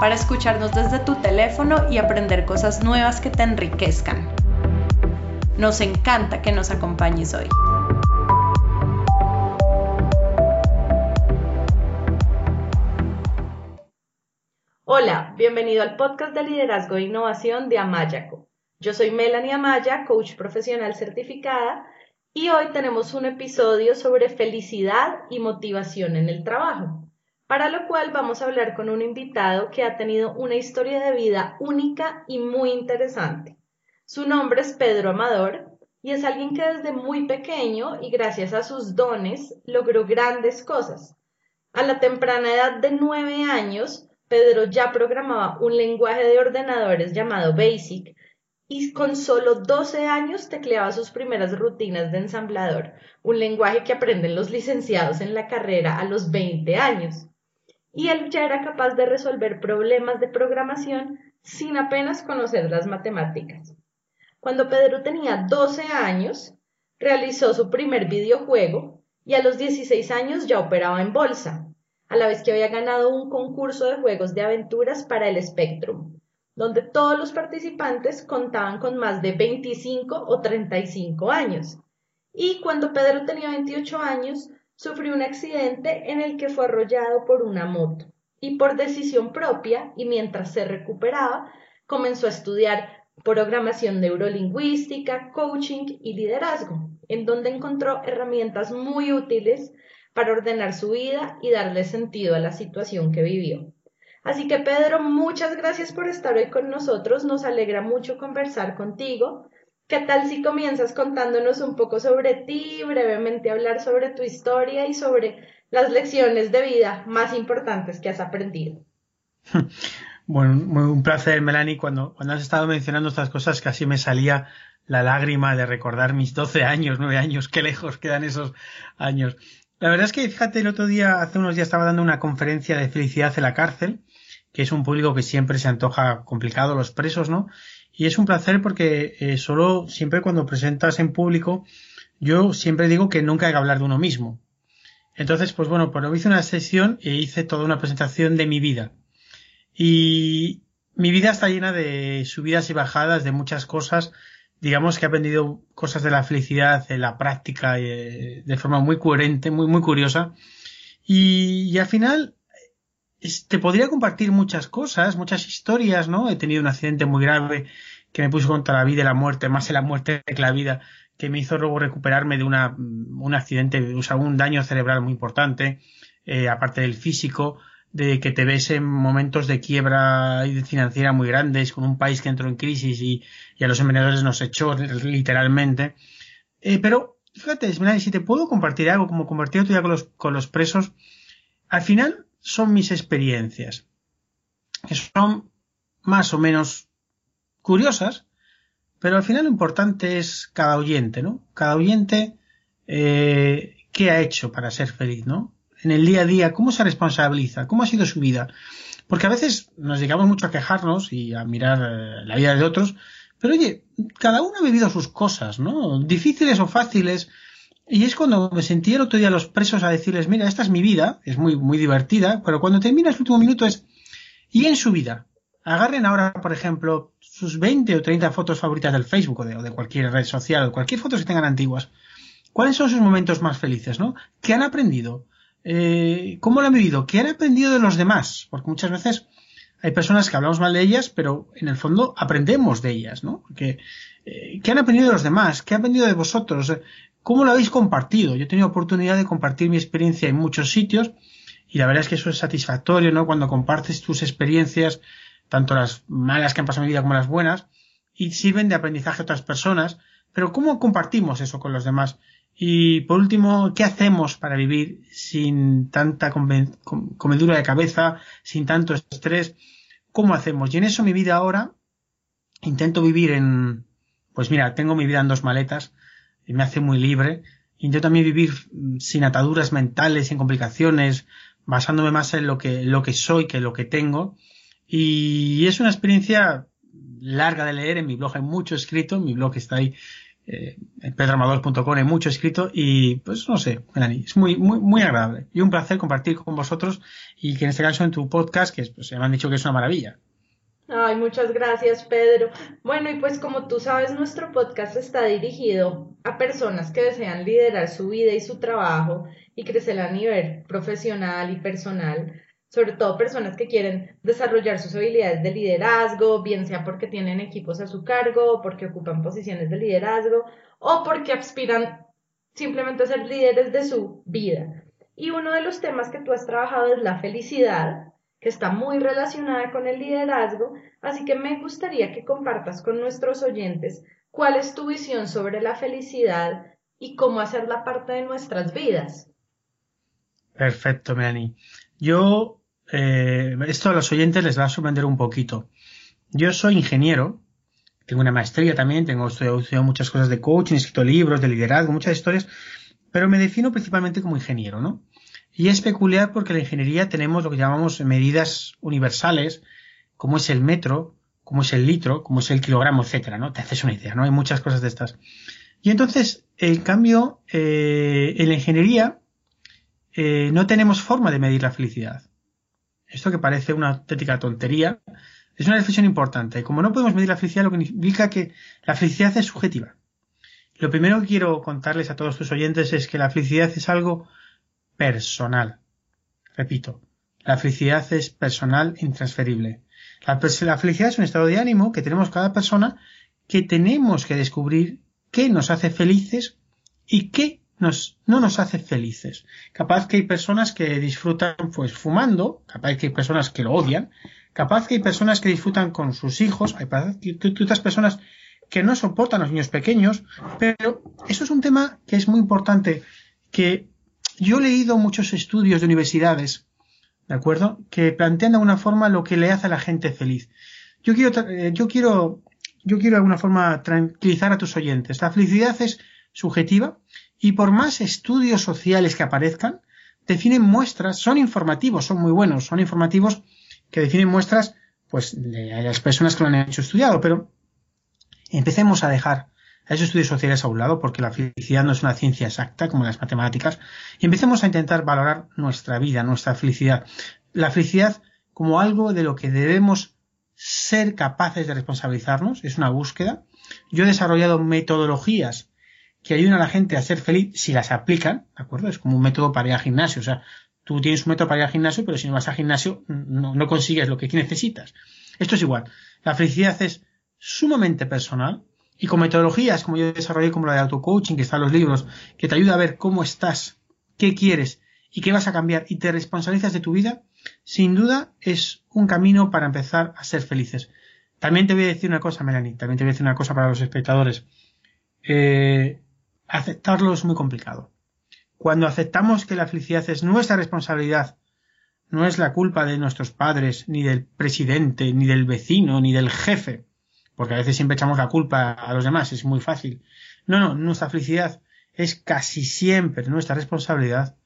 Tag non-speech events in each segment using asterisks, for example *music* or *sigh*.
para escucharnos desde tu teléfono y aprender cosas nuevas que te enriquezcan. Nos encanta que nos acompañes hoy. Hola, bienvenido al podcast de liderazgo e innovación de Amayaco. Yo soy Melanie Amaya, coach profesional certificada, y hoy tenemos un episodio sobre felicidad y motivación en el trabajo para lo cual vamos a hablar con un invitado que ha tenido una historia de vida única y muy interesante. Su nombre es Pedro Amador y es alguien que desde muy pequeño y gracias a sus dones logró grandes cosas. A la temprana edad de nueve años, Pedro ya programaba un lenguaje de ordenadores llamado BASIC y con solo 12 años tecleaba sus primeras rutinas de ensamblador, un lenguaje que aprenden los licenciados en la carrera a los 20 años y él ya era capaz de resolver problemas de programación sin apenas conocer las matemáticas. Cuando Pedro tenía 12 años, realizó su primer videojuego y a los 16 años ya operaba en bolsa, a la vez que había ganado un concurso de juegos de aventuras para el Spectrum, donde todos los participantes contaban con más de 25 o 35 años. Y cuando Pedro tenía 28 años, sufrió un accidente en el que fue arrollado por una moto y por decisión propia y mientras se recuperaba comenzó a estudiar programación neurolingüística, coaching y liderazgo, en donde encontró herramientas muy útiles para ordenar su vida y darle sentido a la situación que vivió. Así que Pedro, muchas gracias por estar hoy con nosotros, nos alegra mucho conversar contigo ¿Qué tal si comienzas contándonos un poco sobre ti, brevemente hablar sobre tu historia y sobre las lecciones de vida más importantes que has aprendido? *laughs* Bueno, un placer, Melanie. Cuando, cuando has estado mencionando estas cosas, casi me salía la lágrima de recordar mis 12 años, 9 años, qué lejos quedan esos años. La verdad es que, fíjate, el otro día, hace unos días estaba dando una conferencia de felicidad en la cárcel, que es un público que siempre se antoja complicado, los presos, ¿no? Y es un placer porque eh, solo siempre cuando presentas en público, yo siempre digo que nunca hay que hablar de uno mismo. Entonces, pues bueno, pues hice una sesión e hice toda una presentación de mi vida. Y mi vida está llena de subidas y bajadas, de muchas cosas. Digamos que he aprendido cosas de la felicidad, de la práctica, eh, de forma muy coherente, muy, muy curiosa. Y, y al final, te podría compartir muchas cosas, muchas historias, ¿no? He tenido un accidente muy grave que me puso contra la vida y la muerte, más en la muerte que la vida, que me hizo luego recuperarme de una, un accidente, o sea, un daño cerebral muy importante, eh, aparte del físico, de que te ves en momentos de quiebra financiera muy grandes, con un país que entró en crisis y, a los emprendedores nos echó literalmente. Eh, pero, fíjate, si te puedo compartir algo, como compartir otro día con los, con los presos, al final son mis experiencias, que son más o menos curiosas, pero al final lo importante es cada oyente, ¿no? Cada oyente eh, qué ha hecho para ser feliz, ¿no? En el día a día, cómo se responsabiliza, cómo ha sido su vida. Porque a veces nos llegamos mucho a quejarnos y a mirar eh, la vida de otros, pero oye, cada uno ha vivido sus cosas, ¿no? Difíciles o fáciles, y es cuando me sentí el otro día a los presos a decirles, mira, esta es mi vida, es muy, muy divertida, pero cuando termina el último minuto es, y en su vida, agarren ahora, por ejemplo, sus 20 o 30 fotos favoritas del Facebook o de, cualquier red social o cualquier foto que tengan antiguas. ¿Cuáles son sus momentos más felices, no? ¿Qué han aprendido? Eh, ¿Cómo lo han vivido? ¿Qué han aprendido de los demás? Porque muchas veces hay personas que hablamos mal de ellas, pero en el fondo aprendemos de ellas, ¿no? Porque, eh, ¿qué han aprendido de los demás? ¿Qué han aprendido de vosotros? ¿Cómo lo habéis compartido? Yo he tenido oportunidad de compartir mi experiencia en muchos sitios y la verdad es que eso es satisfactorio, ¿no? Cuando compartes tus experiencias, tanto las malas que han pasado en mi vida como las buenas, y sirven de aprendizaje a otras personas. Pero ¿cómo compartimos eso con los demás? Y por último, ¿qué hacemos para vivir sin tanta comedura de cabeza, sin tanto estrés? ¿cómo hacemos? Y en eso mi vida ahora intento vivir en, pues mira, tengo mi vida en dos maletas y me hace muy libre. Intento también vivir sin ataduras mentales, sin complicaciones, basándome más en lo que, lo que soy que lo que tengo. Y es una experiencia larga de leer. En mi blog hay mucho escrito. Mi blog está ahí eh, en hay mucho escrito y pues no sé, Melanie, es muy, muy, muy agradable y un placer compartir con vosotros y que en este caso en tu podcast, que pues, me han dicho que es una maravilla. Ay, muchas gracias, Pedro. Bueno, y pues como tú sabes, nuestro podcast está dirigido a personas que desean liderar su vida y su trabajo y crecer a nivel profesional y personal, sobre todo personas que quieren desarrollar sus habilidades de liderazgo, bien sea porque tienen equipos a su cargo, o porque ocupan posiciones de liderazgo, o porque aspiran simplemente a ser líderes de su vida. Y uno de los temas que tú has trabajado es la felicidad, que está muy relacionada con el liderazgo, así que me gustaría que compartas con nuestros oyentes cuál es tu visión sobre la felicidad y cómo hacerla parte de nuestras vidas. Perfecto, Melanie. Yo, eh, esto a los oyentes les va a sorprender un poquito. Yo soy ingeniero, tengo una maestría también, tengo estudiado muchas cosas de coaching, he escrito libros de liderazgo, muchas historias, pero me defino principalmente como ingeniero, ¿no? Y es peculiar porque en la ingeniería tenemos lo que llamamos medidas universales, como es el metro, como es el litro, como es el kilogramo, etcétera, ¿no? Te haces una idea, ¿no? Hay muchas cosas de estas. Y entonces, en cambio, eh, en la ingeniería eh, no tenemos forma de medir la felicidad. Esto que parece una auténtica tontería, es una reflexión importante. Como no podemos medir la felicidad, lo que implica que la felicidad es subjetiva. Lo primero que quiero contarles a todos tus oyentes es que la felicidad es algo personal. Repito, la felicidad es personal intransferible. La, felicidad es un estado de ánimo que tenemos cada persona que tenemos que descubrir qué nos hace felices y qué nos, no nos hace felices. Capaz que hay personas que disfrutan pues fumando, capaz que hay personas que lo odian, capaz que hay personas que disfrutan con sus hijos, hay otras personas que no soportan a los niños pequeños, pero eso es un tema que es muy importante, que yo he leído muchos estudios de universidades, ¿de acuerdo? Que plantean de alguna forma lo que le hace a la gente feliz. Yo quiero, eh, yo quiero, yo quiero de alguna forma tranquilizar a tus oyentes. La felicidad es subjetiva y por más estudios sociales que aparezcan, definen muestras, son informativos, son muy buenos, son informativos que definen muestras, pues, de las personas que lo han hecho estudiado, pero empecemos a dejar a esos estudios sociales a un lado, porque la felicidad no es una ciencia exacta como las matemáticas, y empecemos a intentar valorar nuestra vida, nuestra felicidad. La felicidad como algo de lo que debemos ser capaces de responsabilizarnos, es una búsqueda. Yo he desarrollado metodologías que ayudan a la gente a ser feliz si las aplican, ¿de acuerdo? Es como un método para ir al gimnasio, o sea, tú tienes un método para ir al gimnasio, pero si no vas al gimnasio no, consigues lo que necesitas. Esto es igual. La felicidad es sumamente personal, y con metodologías como yo desarrollé como la de auto-coaching, que están los libros, que te ayuda a ver cómo estás, qué quieres y qué vas a cambiar y te responsabilizas de tu vida, sin duda es un camino para empezar a ser felices. También te voy a decir una cosa, Melanie, también te voy a decir una cosa para los espectadores. Eh, aceptarlo es muy complicado. Cuando aceptamos que la felicidad es nuestra responsabilidad, no es la culpa de nuestros padres, ni del presidente, ni del vecino, ni del jefe, porque a veces siempre echamos la culpa a los demás, es muy fácil. No, no, nuestra felicidad es casi siempre nuestra responsabilidad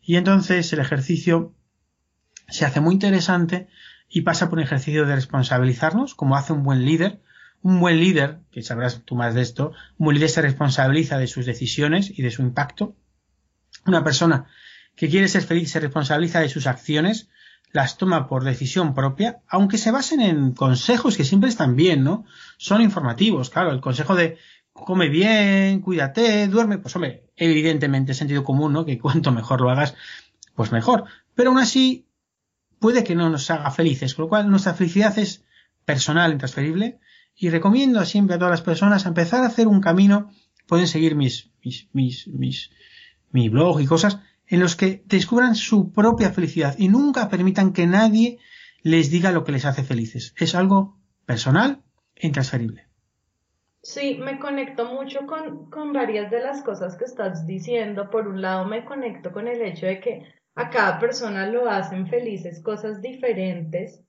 y entonces el ejercicio se hace muy interesante y pasa por un ejercicio de responsabilizarnos, como hace un buen líder. Un buen líder, que sabrás tú más de esto, un buen líder se responsabiliza de sus decisiones y de su impacto. Una persona que quiere ser feliz se responsabiliza de sus acciones las toma por decisión propia, aunque se basen en consejos que siempre están bien, ¿no? Son informativos, claro, el consejo de come bien, cuídate, duerme, pues hombre, evidentemente sentido común, ¿no? Que cuanto mejor lo hagas, pues mejor. Pero aún así, puede que no nos haga felices, con lo cual nuestra felicidad es personal, intransferible, y recomiendo siempre a todas las personas empezar a hacer un camino, pueden seguir mis, mis, mis, mis, mi blog y cosas, en los que descubran su propia felicidad y nunca permitan que nadie les diga lo que les hace felices. Es algo personal e intransferible. Sí, me conecto mucho con, con varias de las cosas que estás diciendo. Por un lado, me conecto con el hecho de que a cada persona lo hacen felices cosas diferentes.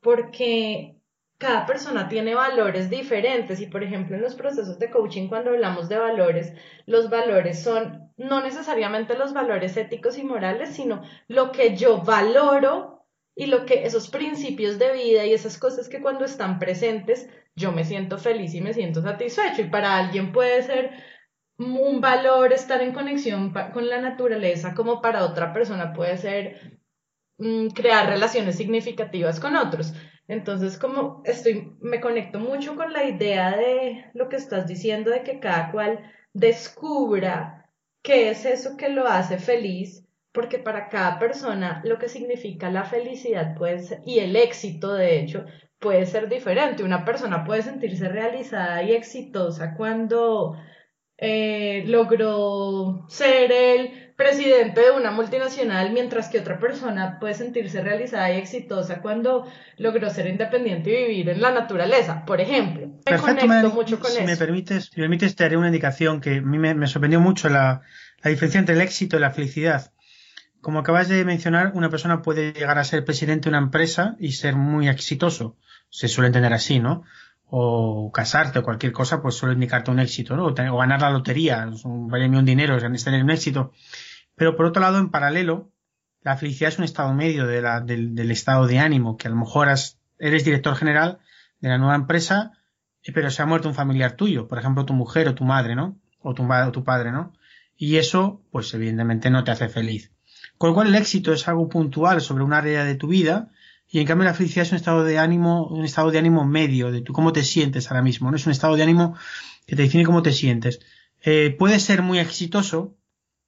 porque cada persona tiene valores diferentes y por ejemplo en los procesos de coaching cuando hablamos de valores, los valores son no necesariamente los valores éticos y morales, sino lo que yo valoro y lo que esos principios de vida y esas cosas que cuando están presentes yo me siento feliz y me siento satisfecho y para alguien puede ser un valor estar en conexión con la naturaleza como para otra persona puede ser mm, crear relaciones significativas con otros. Entonces, como estoy, me conecto mucho con la idea de lo que estás diciendo, de que cada cual descubra qué es eso que lo hace feliz, porque para cada persona lo que significa la felicidad puede y el éxito, de hecho, puede ser diferente. Una persona puede sentirse realizada y exitosa cuando eh, logró ser el presidente de una multinacional, mientras que otra persona puede sentirse realizada y exitosa cuando logró ser independiente y vivir en la naturaleza, por ejemplo. Me conecto mucho con si Me permites, si me permites, te haré una indicación que a mí me, sorprendió mucho la, la diferencia entre el éxito y la felicidad. Como acabas de mencionar, una persona puede llegar a ser presidente de una empresa y ser muy exitoso. Se suele entender así, ¿no? o casarte o cualquier cosa, pues suele indicarte un éxito, ¿no? O, ganar la lotería, un un dinero, es tener un éxito. Pero por otro lado, en paralelo, la felicidad es un estado medio de la, del, estado de ánimo, que a lo mejor eres director general de la nueva empresa, eh, pero se ha muerto un familiar tuyo, por ejemplo, tu mujer o tu madre, ¿no? O tu, padre, ¿no? Y eso, pues evidentemente no te hace feliz. Con lo cual el éxito es algo puntual sobre un área de tu vida y en cambio la felicidad es un estado de ánimo, un estado de ánimo medio, de tú cómo te sientes ahora mismo, ¿no? Es un estado de ánimo que te define cómo te sientes. Eh, puede ser muy exitoso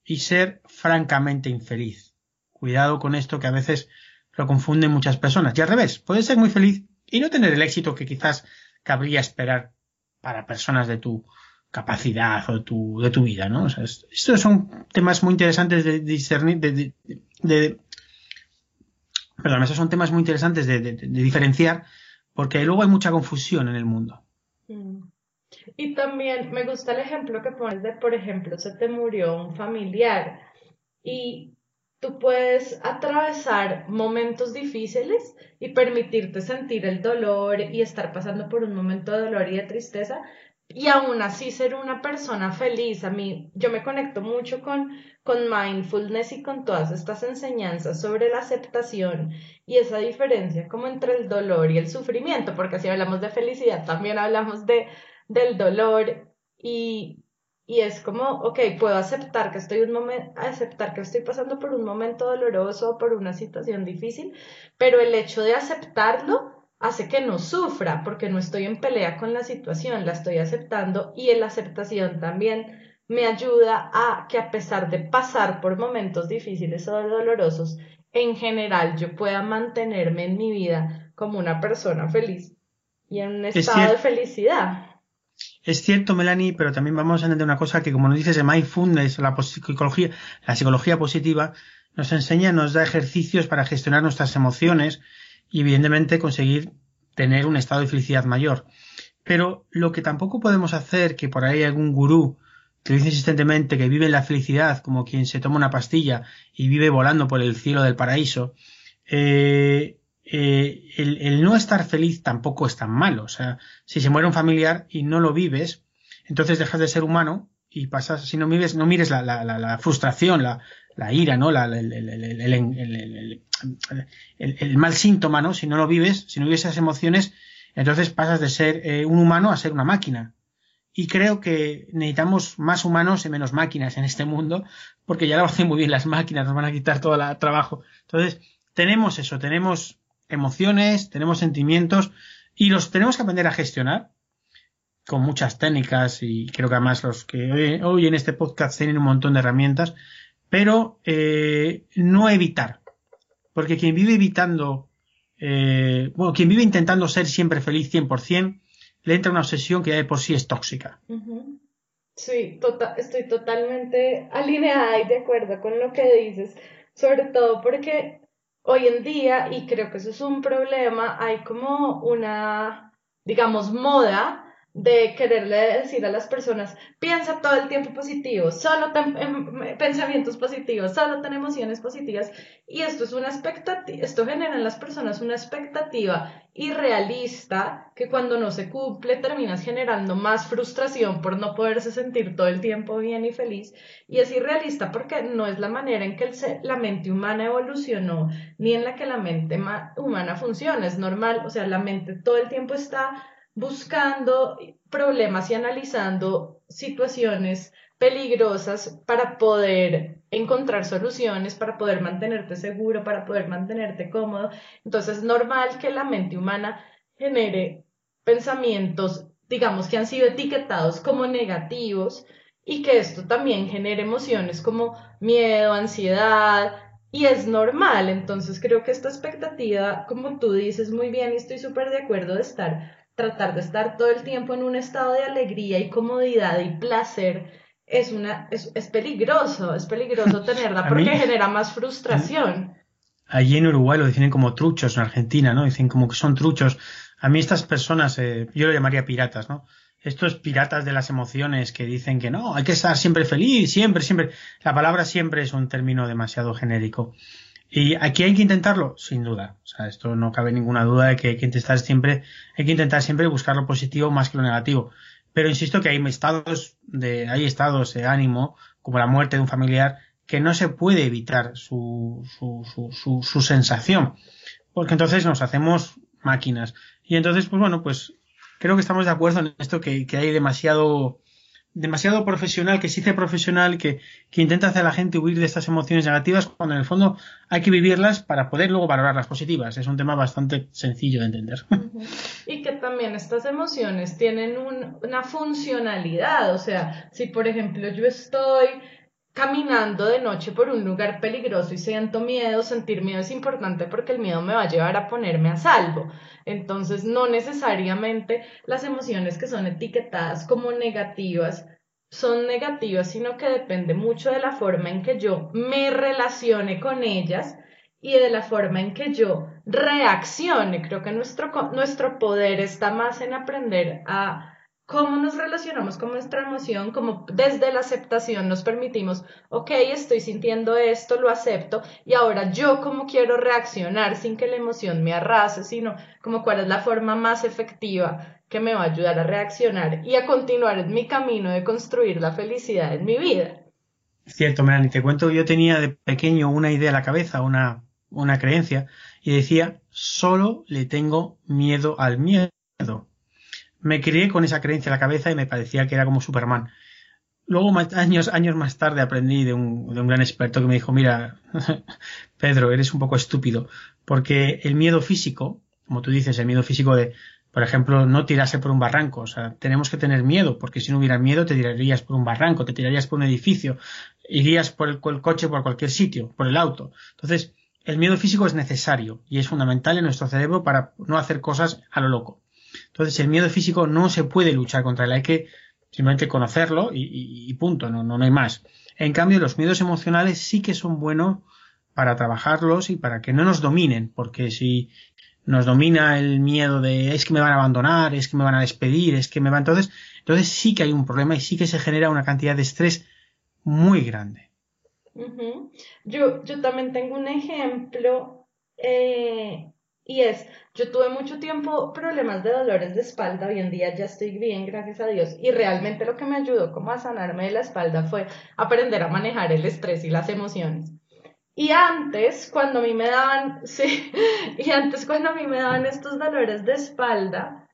y ser francamente infeliz. Cuidado con esto que a veces lo confunden muchas personas. Y al revés, puede ser muy feliz y no tener el éxito que quizás cabría esperar para personas de tu capacidad o tu, de tu vida, ¿no? Estos son temas muy interesantes de discernir, de, de, Perdón, esos son temas muy interesantes de, diferenciar porque luego hay mucha confusión en el mundo. Mm. Y también me gusta el ejemplo que pones de, por ejemplo, se te murió un familiar y tú puedes atravesar momentos difíciles y permitirte sentir el dolor y estar pasando por un momento de dolor y de tristeza y aún así ser una persona feliz. A mí, yo me conecto mucho con, con mindfulness y con todas estas enseñanzas sobre la aceptación y esa diferencia como entre el dolor y el sufrimiento, porque si hablamos de felicidad, también hablamos de, del dolor y, y es como, ok, puedo aceptar que estoy un momento, aceptar que estoy pasando por un momento doloroso, por una situación difícil, pero el hecho de aceptarlo hace que no sufra porque no estoy en pelea con la situación, la estoy aceptando y la aceptación también me ayuda a que a pesar de pasar por momentos difíciles o dolorosos, en general yo pueda mantenerme en mi vida como una persona feliz y en un estado de felicidad. Es cierto, Melanie, pero también vamos a entender una cosa que, como nos dices, el mindfulness, la psicología, la psicología positiva, nos enseña, nos da ejercicios para gestionar nuestras emociones, y evidentemente conseguir tener un estado de felicidad mayor. Pero lo que tampoco podemos hacer, que por ahí algún gurú que dice insistentemente que vive la felicidad como quien se toma una pastilla y vive volando por el cielo del paraíso, eh, eh, el, no estar feliz tampoco es tan malo. O sea, si se muere un familiar y no lo vives, entonces dejas de ser humano y pasas, si no mires, no mires la, frustración, la, ira, ¿no? La, el, mal síntoma, ¿no? Si no lo vives, si no vives esas emociones, entonces pasas de ser eh, un humano a ser una máquina. Y creo que necesitamos más humanos y menos máquinas en este mundo, porque ya lo hacen muy bien las máquinas, nos van a quitar todo el trabajo. Entonces, tenemos eso, tenemos emociones, tenemos sentimientos, y los tenemos que aprender a gestionar con muchas técnicas, y creo que además los que hoy, en este podcast tienen un montón de herramientas, pero eh, no evitar. Porque quien vive evitando, eh, bueno, quien vive intentando ser siempre feliz 100%, le entra una obsesión que ya de por sí es tóxica. Sí, tota-, estoy totalmente alineada y de acuerdo con lo que dices, sobre todo porque hoy en día, y creo que eso es un problema, hay como una, digamos, moda de quererle decir a las personas, piensa todo el tiempo positivo, solo ten em, pensamientos positivos, solo ten emociones positivas. Y esto es una expectativa, esto genera en las personas una expectativa irrealista que cuando no se cumple terminas generando más frustración por no poderse sentir todo el tiempo bien y feliz. Y es irrealista porque no es la manera en que la mente humana evolucionó, ni en la que la mente humana funciona. Es normal, o sea, la mente todo el tiempo está buscando problemas y analizando situaciones peligrosas para poder encontrar soluciones, para poder mantenerte seguro, para poder mantenerte cómodo. Entonces es normal que la mente humana genere pensamientos, digamos, que han sido etiquetados como negativos y que esto también genere emociones como miedo, ansiedad, y es normal. Entonces creo que esta expectativa, como tú dices muy bien y estoy súper de acuerdo de estar tratar de estar todo el tiempo en un estado de alegría y comodidad y placer es, una, es, es peligroso, es peligroso *laughs* tenerla porque genera más frustración. Allí en Uruguay lo definen como truchos, en Argentina, ¿no? Dicen como que son truchos. A mí estas personas, eh, yo lo llamaría piratas, ¿no? Estos piratas de las emociones que dicen que no, hay que estar siempre feliz, siempre, siempre. La palabra siempre es un término demasiado genérico. Y aquí hay que intentarlo, sin duda. O sea, esto no cabe ninguna duda de que hay que intentar siempre, hay que intentar siempre buscar lo positivo más que lo negativo. Pero insisto que hay estados de, hay estados de ánimo, como la muerte de un familiar, que no se puede evitar su, su, su, su, sensación. Porque entonces nos hacemos máquinas. Y entonces, pues bueno, pues creo que estamos de acuerdo en esto que, que hay demasiado, demasiado profesional, que se dice profesional, que, que intenta hacer a la gente huir de estas emociones negativas, cuando en el fondo hay que vivirlas para poder luego valorar las positivas. Es un tema bastante sencillo de entender. Y que también estas emociones tienen una funcionalidad. O sea, si por ejemplo yo estoy caminando de noche por un lugar peligroso y siento miedo, sentir miedo es importante porque el miedo me va a llevar a ponerme a salvo. Entonces, no necesariamente las emociones que son etiquetadas como negativas son negativas, sino que depende mucho de la forma en que yo me relacione con ellas y de la forma en que yo reaccione. Creo que nuestro, nuestro poder está más en aprender a cómo nos relacionamos con nuestra emoción, como desde la aceptación nos permitimos, ok, estoy sintiendo esto, lo acepto, y ahora yo cómo quiero reaccionar sin que la emoción me arrase, sino como cuál es la forma más efectiva que me va a ayudar a reaccionar y a continuar en mi camino de construir la felicidad en mi vida. Cierto, Melanie, te cuento, yo tenía de pequeño una idea en la cabeza, una, una creencia, y decía, solo le tengo miedo al miedo me crié con esa creencia en la cabeza y me parecía que era como Superman. Luego, años, años más tarde, aprendí de un, de un gran experto que me dijo, mira, *laughs* Pedro, eres un poco estúpido, porque el miedo físico, como tú dices, el miedo físico de, por ejemplo, no tirarse por un barranco. O sea, tenemos que tener miedo, porque si no hubiera miedo te tirarías por un barranco, te tirarías por un edificio, irías por el, el, coche por cualquier sitio, por el auto. Entonces, el miedo físico es necesario y es fundamental en nuestro cerebro para no hacer cosas a lo loco. Entonces el miedo físico no se puede luchar contra él, hay que simplemente conocerlo y, punto, no, no, no hay más. En cambio, los miedos emocionales sí que son buenos para trabajarlos y para que no nos dominen, porque si nos domina el miedo de es que me van a abandonar, es que me van a despedir, es que me van entonces, entonces sí que hay un problema y sí que se genera una cantidad de estrés muy grande. yo, yo también tengo un ejemplo eh, y es, yo tuve mucho tiempo problemas de dolores de espalda, hoy en día ya estoy bien, gracias a Dios, y realmente lo que me ayudó como a sanarme de la espalda fue aprender a manejar el estrés y las emociones. Y antes, cuando a mí me daban, *laughs* sí, y antes cuando a mí me daban estos dolores de espalda,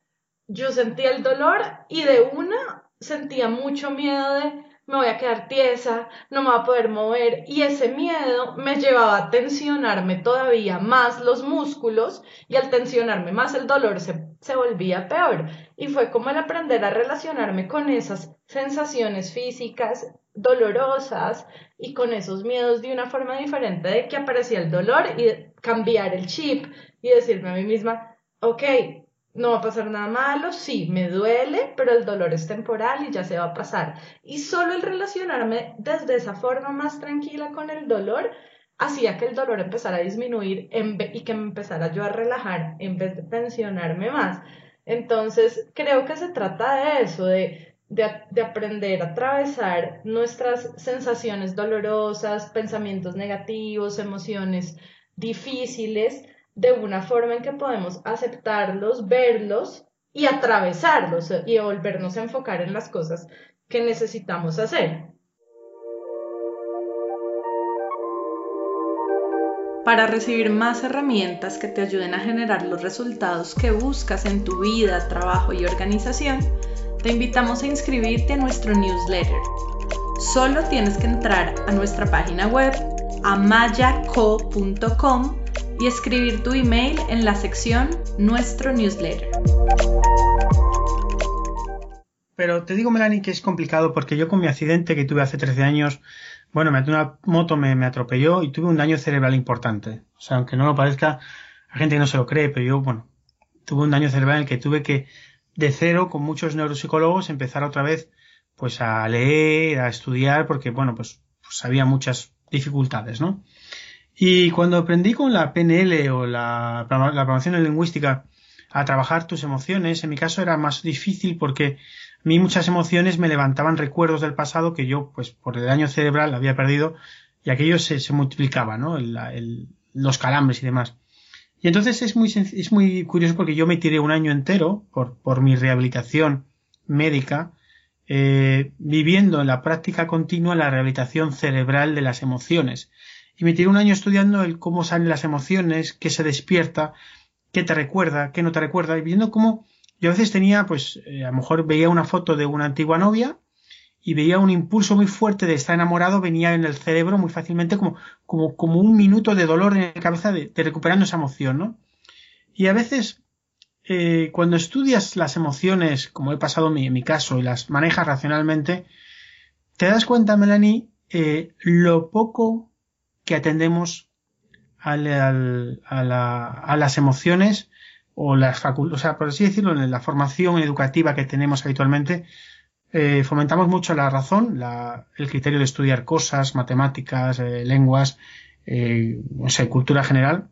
yo sentía el dolor y de una sentía mucho miedo de, me voy a quedar tiesa, no me voy a poder mover. Y ese miedo me llevaba a tensionarme todavía más los músculos y al tensionarme más el dolor se, se volvía peor. Y fue como el aprender a relacionarme con esas sensaciones físicas dolorosas y con esos miedos de una forma diferente de que aparecía el dolor y cambiar el chip y decirme a mí misma, ok, no va a pasar nada malo, sí, me duele, pero el dolor es temporal y ya se va a pasar. Y solo el relacionarme desde esa forma más tranquila con el dolor hacía que el dolor empezara a disminuir y que me empezara yo a relajar en vez de tensionarme más. Entonces, creo que se trata de eso, de, de, aprender a atravesar nuestras sensaciones dolorosas, pensamientos negativos, emociones difíciles, de una forma en que podemos aceptarlos, verlos y atravesarlos y volvernos a enfocar en las cosas que necesitamos hacer. Para recibir más herramientas que te ayuden a generar los resultados que buscas en tu vida, trabajo y organización, te invitamos a inscribirte a nuestro newsletter. Solo tienes que entrar a nuestra página web amayaco.com y escribir tu email en la sección Nuestro newsletter. Pero te digo, Melanie, que es complicado porque yo con mi accidente que tuve hace 13 años bueno, una moto me, atropelló y tuve un daño cerebral importante. O sea, aunque no lo parezca, la gente no se lo cree, pero yo, bueno, tuve un daño cerebral en el que tuve que, de cero, con muchos neuropsicólogos, empezar otra vez, pues a leer, a estudiar, porque, bueno, pues, pues había muchas dificultades, ¿no? Y cuando aprendí con la PNL o la, la programación lingüística a trabajar tus emociones, en mi caso era más difícil porque a mí muchas emociones me levantaban recuerdos del pasado que yo, pues por el daño cerebral, había perdido y aquello se, se multiplicaba, ¿no? Los calambres y demás. Y entonces es muy, es muy curioso porque yo me tiré un año entero por, por mi rehabilitación médica, eh, viviendo en la práctica continua la rehabilitación cerebral de las emociones. Y me tiré un año estudiando el cómo salen las emociones, qué se despierta, qué te recuerda, qué no te recuerda, y viendo cómo yo a veces tenía, pues, eh, a lo mejor veía una foto de una antigua novia y veía un impulso muy fuerte de estar enamorado, venía en el cerebro muy fácilmente como, como, como un minuto de dolor en la cabeza de, recuperando esa emoción, ¿no? Y a veces, eh, cuando estudias las emociones, como he pasado en mi, caso, y las manejas racionalmente, te das cuenta, Melanie, eh, lo poco que atendemos al, a, la, a las emociones o las facultades, o sea, por así decirlo, en la formación educativa que tenemos habitualmente, eh, fomentamos mucho la razón, la, el criterio de estudiar cosas, matemáticas, eh, lenguas, eh, o sea, cultura general,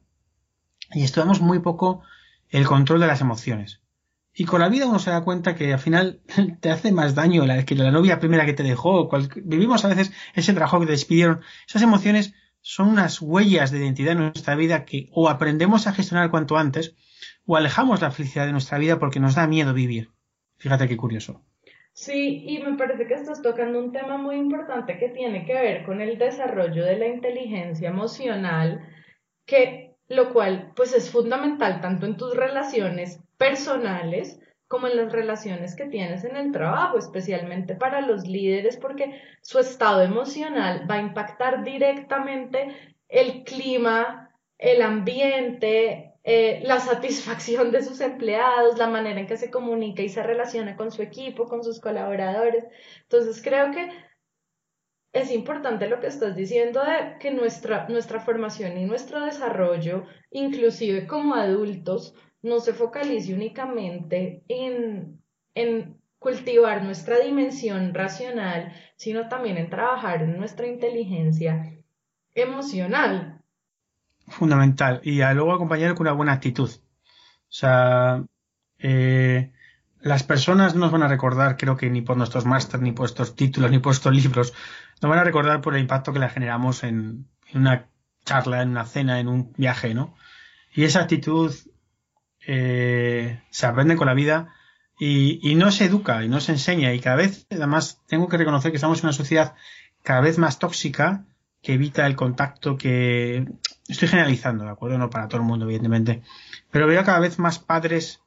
y estudiamos muy poco el control de las emociones. Y con la vida uno se da cuenta que al final *laughs* te hace más daño la, que la novia primera que te dejó. vivimos a veces ese trabajo que te despidieron. Esas emociones son unas huellas de identidad en nuestra vida que o aprendemos a gestionar cuanto antes o alejamos la felicidad de nuestra vida porque nos da miedo vivir. Fíjate qué curioso. Sí, y me parece que estás tocando un tema muy importante que tiene que ver con el desarrollo de la inteligencia emocional, que lo cual pues es fundamental tanto en tus relaciones personales como en las relaciones que tienes en el trabajo, especialmente para los líderes, porque su estado emocional va a impactar directamente el clima, el ambiente, eh, la satisfacción de sus empleados, la manera en que se comunica y se relaciona con su equipo, con sus colaboradores. Entonces creo que es importante lo que estás diciendo de que nuestra, nuestra formación y nuestro desarrollo, inclusive como adultos, no se focalice únicamente en, en cultivar nuestra dimensión racional, sino también en trabajar en nuestra inteligencia emocional, fundamental. Y a luego acompañar con una buena actitud. O sea, eh, las personas no nos van a recordar, creo que ni por nuestros máster, ni por estos títulos, ni por estos libros, nos van a recordar por el impacto que le generamos en, una charla, en una cena, en un viaje, ¿no? Y esa actitud eh, se aprende con la vida y, y no se educa y no se enseña. Y cada vez, además, tengo que reconocer que estamos en una sociedad cada vez más tóxica que evita el contacto, que estoy generalizando, ¿de acuerdo? No para todo el mundo, evidentemente. Pero veo cada vez más padres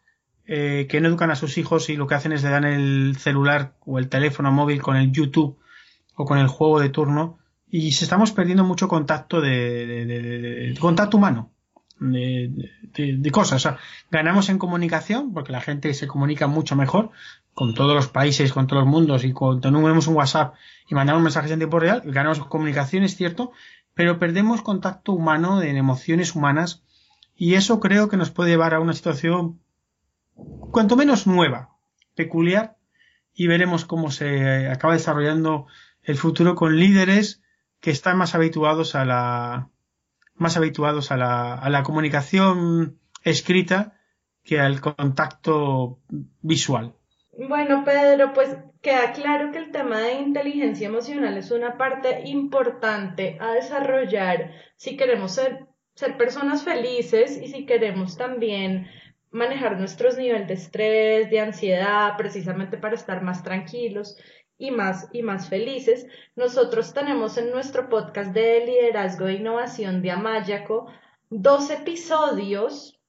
eh, que no educan a sus hijos y lo que hacen es le dan el celular o el teléfono móvil con el YouTube o con el juego de turno y se estamos perdiendo mucho contacto de, de contacto humano de, cosas. O sea, ganamos en comunicación porque la gente se comunica mucho mejor con todos los países, con todos los mundos y cuando tenemos un WhatsApp y mandamos mensajes en tiempo real, ganamos comunicación, es cierto, pero perdemos contacto humano en emociones humanas y eso creo que nos puede llevar a una situación cuanto menos nueva, peculiar y veremos cómo se acaba desarrollando el futuro con líderes que están más habituados a la más habituados a la, a la comunicación escrita que al contacto visual. Bueno, Pedro, pues queda claro que el tema de inteligencia emocional es una parte importante a desarrollar si queremos ser, ser personas felices y si queremos también manejar nuestros niveles de estrés, de ansiedad, precisamente para estar más tranquilos y más y más felices. Nosotros tenemos en nuestro podcast de liderazgo e innovación de Amayaco dos episodios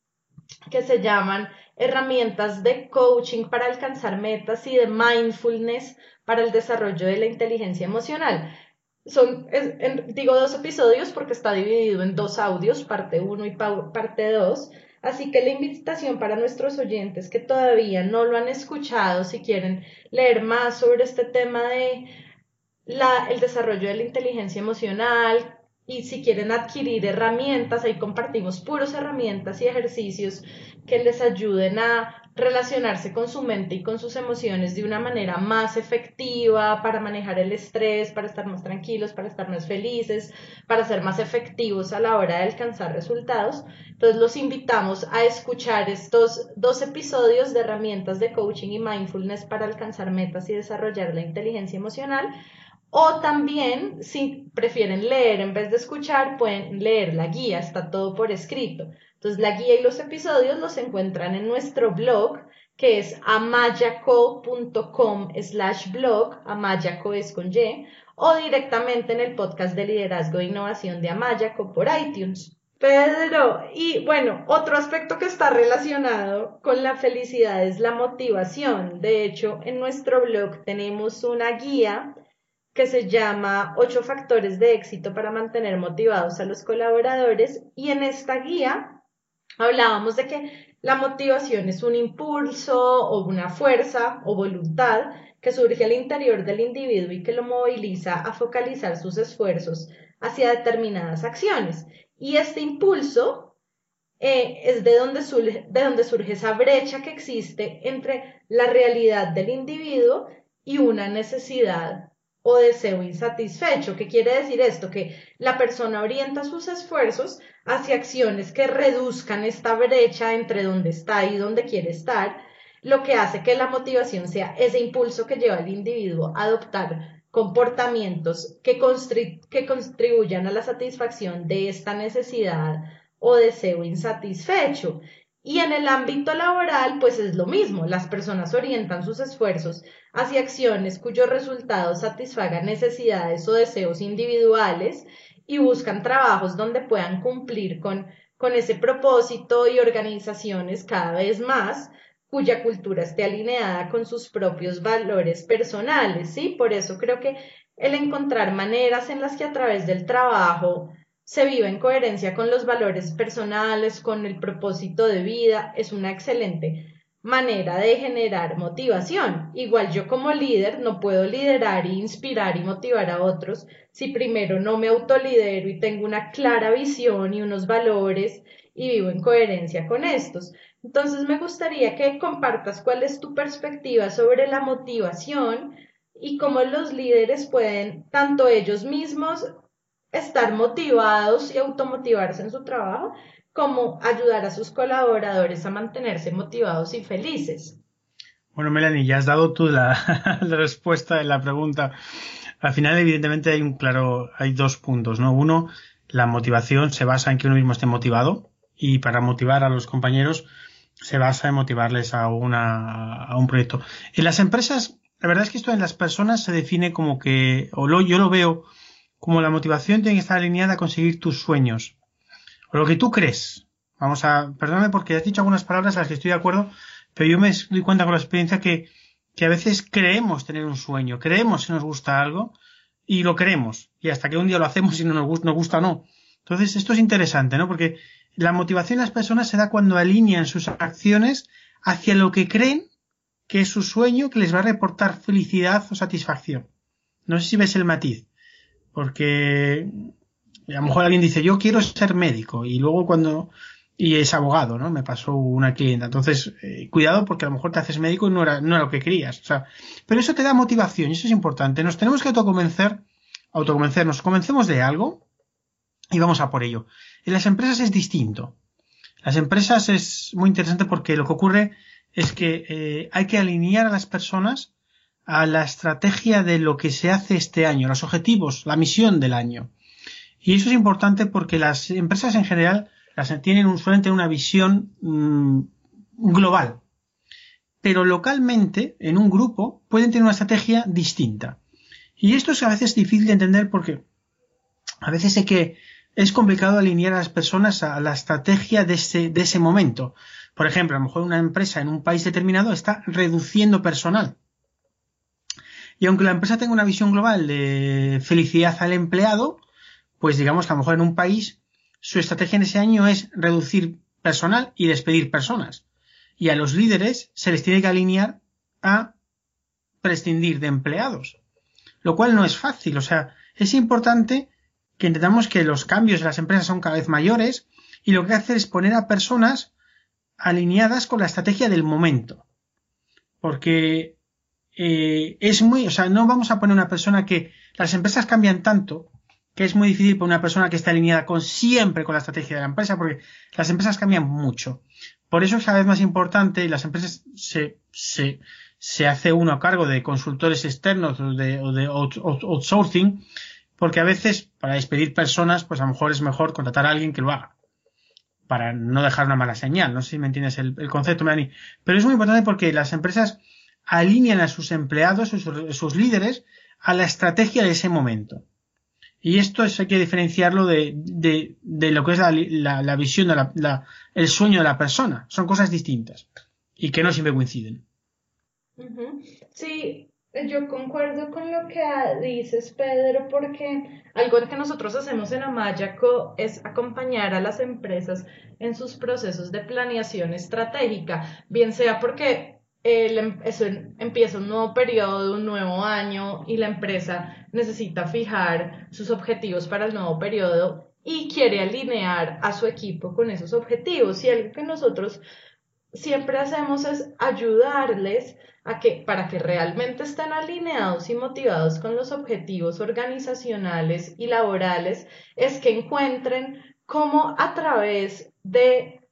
que se llaman herramientas de coaching para alcanzar metas y de mindfulness para el desarrollo de la inteligencia emocional. Son, digo dos episodios porque está dividido en dos audios, parte 1 y parte 2. Así que la invitación para nuestros oyentes que todavía no lo han escuchado, si quieren leer más sobre este tema de la, el desarrollo de la inteligencia emocional, y si quieren adquirir herramientas, ahí compartimos puros herramientas y ejercicios que les ayuden a relacionarse con su mente y con sus emociones de una manera más efectiva para manejar el estrés, para estar más tranquilos, para estar más felices, para ser más efectivos a la hora de alcanzar resultados. Entonces los invitamos a escuchar estos dos episodios de herramientas de coaching y mindfulness para alcanzar metas y desarrollar la inteligencia emocional o también, si prefieren leer en vez de escuchar, pueden leer la guía, está todo por escrito. Entonces, la guía y los episodios los encuentran en nuestro blog, que es amayaco.com slash blog, amayaco es con Y, o directamente en el podcast de liderazgo e innovación de Amayaco por iTunes. Pedro, y bueno, otro aspecto que está relacionado con la felicidad es la motivación. De hecho, en nuestro blog tenemos una guía que se llama Ocho factores de éxito para mantener motivados a los colaboradores y en esta guía hablábamos de que la motivación es un impulso o una fuerza o voluntad que surge al interior del individuo y que lo moviliza a focalizar sus esfuerzos hacia determinadas acciones. Y este impulso eh, es de donde, surge, de donde surge esa brecha que existe entre la realidad del individuo y una necesidad o deseo insatisfecho. ¿Qué quiere decir esto? Que la persona orienta sus esfuerzos hacia acciones que reduzcan esta brecha entre donde está y donde quiere estar, lo que hace que la motivación sea ese impulso que lleva al individuo a adoptar comportamientos que, que contribuyan a la satisfacción de esta necesidad o deseo insatisfecho. Y en el ámbito laboral, pues es lo mismo. Las personas orientan sus esfuerzos hacia acciones cuyos resultados satisfagan necesidades o deseos individuales y buscan trabajos donde puedan cumplir con, con ese propósito y organizaciones cada vez más cuya cultura esté alineada con sus propios valores personales, ¿sí? Por eso creo que el encontrar maneras en las que a través del trabajo se vive en coherencia con los valores personales, con el propósito de vida, es una excelente manera de generar motivación. Igual yo como líder no puedo liderar e inspirar y motivar a otros si primero no me autolidero y tengo una clara visión y unos valores y vivo en coherencia con estos. Entonces me gustaría que compartas cuál es tu perspectiva sobre la motivación y cómo los líderes pueden, tanto ellos mismos estar motivados y automotivarse en su trabajo, como ayudar a sus colaboradores a mantenerse motivados y felices. Bueno, Melanie, ya has dado tú *laughs* la, respuesta de la pregunta. Al final, evidentemente, hay un claro, hay dos puntos, ¿no? Uno, la motivación se basa en que uno mismo esté motivado y para motivar a los compañeros se basa en motivarles a una, a un proyecto. En las empresas, la verdad es que esto en las personas se define como que, o lo, yo lo veo como la motivación tiene que estar alineada a conseguir tus sueños. O lo que tú crees. Vamos a, perdóname porque has dicho algunas palabras a las que estoy de acuerdo, pero yo me doy cuenta con la experiencia que, que a veces creemos tener un sueño, creemos que nos gusta algo y lo queremos. Y hasta que un día lo hacemos y no nos gusta, nos gusta o no. Entonces, esto es interesante, ¿no? Porque la motivación de las personas se da cuando alinean sus acciones hacia lo que creen que es su sueño que les va a reportar felicidad o satisfacción. No sé si ves el matiz porque a lo mejor alguien dice yo quiero ser médico y luego cuando y es abogado, ¿no? Me pasó una clienta. Entonces, eh, cuidado porque a lo mejor te haces médico y no era, no era lo que querías. O sea, pero eso te da motivación y eso es importante. Nos tenemos que autoconvencer, autoconvencernos, comencemos de algo y vamos a por ello. En las empresas es distinto. Las empresas es muy interesante porque lo que ocurre es que eh, hay que alinear a las personas a la estrategia de lo que se hace este año, los objetivos, la misión del año. Y eso es importante porque las empresas en general las tienen un, suelen tener una visión mm, global. Pero localmente, en un grupo, pueden tener una estrategia distinta. Y esto es a veces difícil de entender porque a veces es que es complicado alinear a las personas a la estrategia de ese, de ese momento. Por ejemplo, a lo mejor una empresa en un país determinado está reduciendo personal. Y aunque la empresa tenga una visión global de felicidad al empleado, pues digamos que a lo mejor en un país su estrategia en ese año es reducir personal y despedir personas. Y a los líderes se les tiene que alinear a prescindir de empleados. Lo cual no es fácil. O sea, es importante que entendamos que los cambios en las empresas son cada vez mayores y lo que hace es poner a personas alineadas con la estrategia del momento. Porque eh, es muy, o sea, no vamos a poner una persona que las empresas cambian tanto que es muy difícil para una persona que está alineada con siempre con la estrategia de la empresa, porque las empresas cambian mucho. Por eso es cada vez más importante y las empresas se, se, se hace uno a cargo de consultores externos o de, o de outsourcing, porque a veces para despedir personas, pues a lo mejor es mejor contratar a alguien que lo haga para no dejar una mala señal. No sé si me entiendes el, concepto, Melanie. Pero es muy importante porque las empresas alinean a sus empleados, sus, sus líderes, a la estrategia de ese momento. Y esto es, hay que diferenciarlo de, de, lo que es la, la, la visión, de la, el sueño de la persona. Son cosas distintas y que no siempre coinciden. Sí, yo concuerdo con lo que dices, Pedro, porque algo que nosotros hacemos en Amayaco es acompañar a las empresas en sus procesos de planeación estratégica, bien sea porque em, eso empieza un nuevo periodo, un nuevo año y la empresa necesita fijar sus objetivos para el nuevo periodo y quiere alinear a su equipo con esos objetivos. Y algo que nosotros siempre hacemos es ayudarles a que para que realmente estén alineados y motivados con los objetivos organizacionales y laborales es que encuentren cómo a través de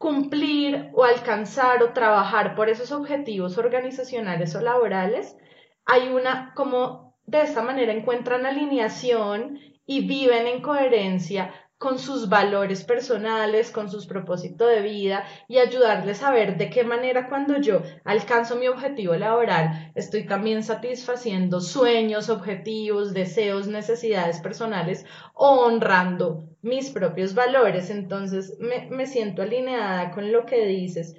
cumplir o alcanzar o trabajar por esos objetivos organizacionales o laborales, hay una, como de esta manera encuentran alineación y viven en coherencia con sus valores personales, con sus propósitos de vida y ayudarles a ver de qué manera cuando yo alcanzo mi objetivo laboral estoy también satisfaciendo sueños, objetivos, deseos, necesidades personales o honrando mis propios valores. Entonces me, me siento alineada con lo que dices,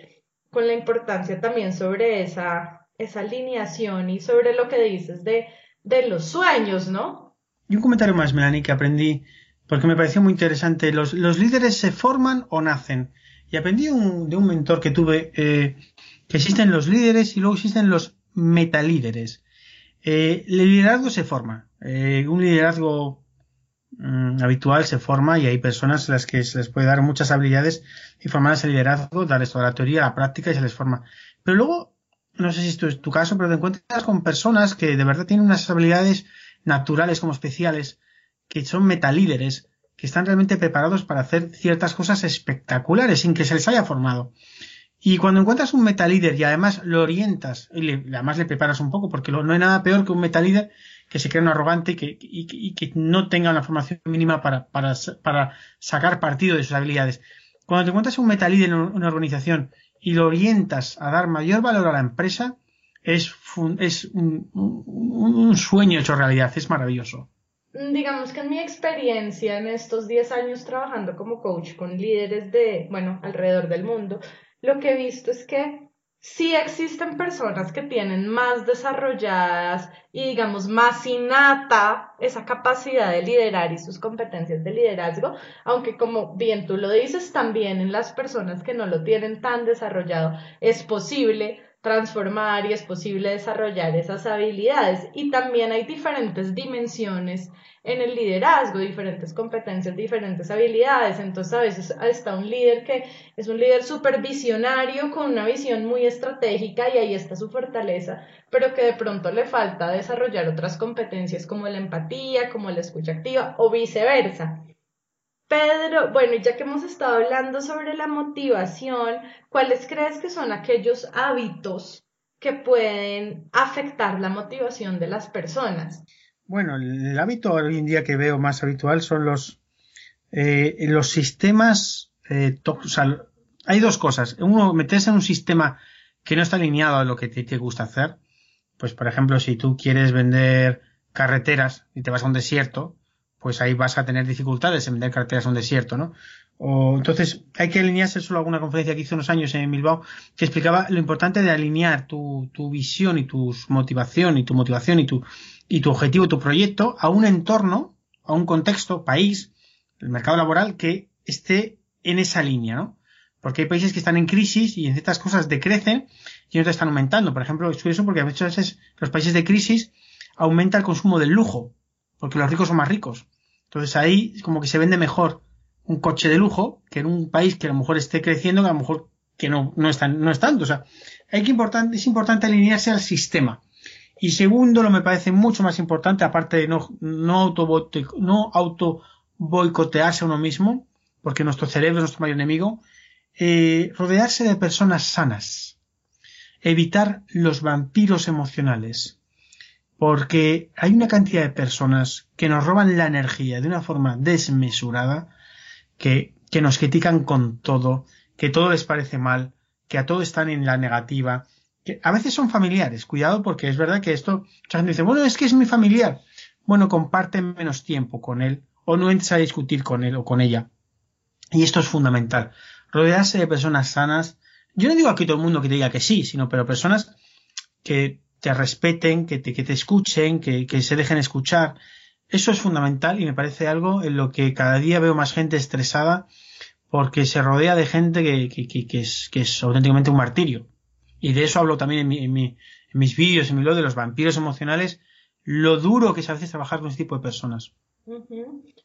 con la importancia también sobre esa, esa alineación y sobre lo que dices de, de los sueños, ¿no? Y un comentario más, Melanie, que aprendí porque me pareció muy interesante. Los, líderes se forman o nacen. Y aprendí de un mentor que tuve eh, que existen los líderes y luego existen los metalíderes. Eh, el liderazgo se forma. Eh, un liderazgo mm, habitual se forma y hay personas a las que se les puede dar muchas habilidades y formar ese liderazgo, darles toda la teoría, la práctica y se les forma. Pero luego, no sé si esto es tu caso, pero te encuentras con personas que de verdad tienen unas habilidades naturales como especiales que son metalíderes, que están realmente preparados para hacer ciertas cosas espectaculares sin que se les haya formado. Y cuando encuentras un metalíder y además lo orientas, y además le preparas un poco, porque no hay nada peor que un metalíder que se crea un arrogante y que, no tenga una formación mínima para, sacar partido de sus habilidades. Cuando te encuentras un metalíder en una organización y lo orientas a dar mayor valor a la empresa, es, un sueño hecho realidad, es maravilloso. Mm, digamos que en mi experiencia en estos 10 años trabajando como coach con líderes de, bueno, alrededor del mundo, lo que he visto es que sí existen personas que tienen más desarrolladas y digamos más innata esa capacidad de liderar y sus competencias de liderazgo, aunque como bien tú lo dices, también en las personas que no lo tienen tan desarrollado es posible transformar y es posible desarrollar esas habilidades. Y también hay diferentes dimensiones en el liderazgo, diferentes competencias, diferentes habilidades. Entonces a veces está un líder que es un líder supervisionario con una visión muy estratégica y ahí está su fortaleza, pero que de pronto le falta desarrollar otras competencias como la empatía, como la escucha activa o viceversa. Pedro, bueno, ya que hemos estado hablando sobre la motivación, ¿cuáles crees que son aquellos hábitos que pueden afectar la motivación de las personas? Bueno, el hábito hoy en día que veo más habitual son los, eh, los sistemas, eh, hay dos cosas. Uno, meterse en un sistema que no está alineado a lo que te, te gusta hacer. Pues, por ejemplo, si tú quieres vender carreteras y te vas a un desierto, pues ahí vas a tener dificultades en vender carreteras a un desierto, ¿no? O, entonces, hay que alinearse solo alguna conferencia que hice unos años en Bilbao que explicaba lo importante de alinear tu, tu visión y tu motivación y tu motivación y tu, y tu objetivo, tu proyecto a un entorno, a un contexto, país, el mercado laboral que esté en esa línea, ¿no? Porque hay países que están en crisis y en ciertas cosas decrecen y otras están aumentando. Por ejemplo, es curioso porque muchas veces los países de crisis aumenta el consumo del lujo, porque los ricos son más ricos. Entonces ahí como que se vende mejor un coche de lujo que en un país que a lo mejor esté creciendo, que a lo mejor que no, no, está, no es tanto. O sea, hay que importante, es importante alinearse al sistema. Y segundo, lo me parece mucho más importante, aparte de no, no, auto, no auto boicotearse a uno mismo, porque nuestro cerebro es nuestro mayor enemigo, eh, rodearse de personas sanas, evitar los vampiros emocionales, porque hay una cantidad de personas que nos roban la energía de una forma desmesurada, que, que nos critican con todo, que todo les parece mal, que a todo están en la negativa, que a veces son familiares, cuidado porque es verdad que esto, mucha gente dice, bueno, es que es mi familiar. Bueno, comparte menos tiempo con él o no entres a discutir con él o con ella. Y esto es fundamental rodearse de personas sanas. Yo no digo aquí todo el mundo que te diga que sí, sino pero personas que te respeten, que te, que te escuchen, que, que se dejen escuchar. Eso es fundamental y me parece algo en lo que cada día veo más gente estresada porque se rodea de gente que, que, que, es, que es auténticamente un martirio. Y de eso hablo también en, mi, en, mi, en mis vídeos, en mi blog de los vampiros emocionales, lo duro que es a veces trabajar con este tipo de personas.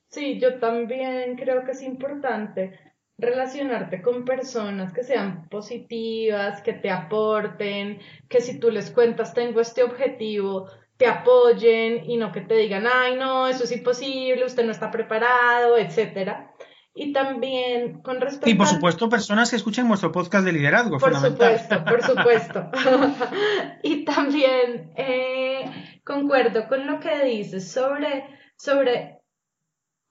Sí, yo también creo que es importante relacionarte con personas que sean positivas, que te aporten, que si tú les cuentas tengo este objetivo, te apoyen y no que te digan, ay no, eso es imposible, usted no está preparado, etcétera. Y también con respecto Y por supuesto, personas que escuchen nuestro podcast de liderazgo. Por supuesto, por *laughs* supuesto. *laughs* y también eh, concuerdo con lo que dices sobre, sobre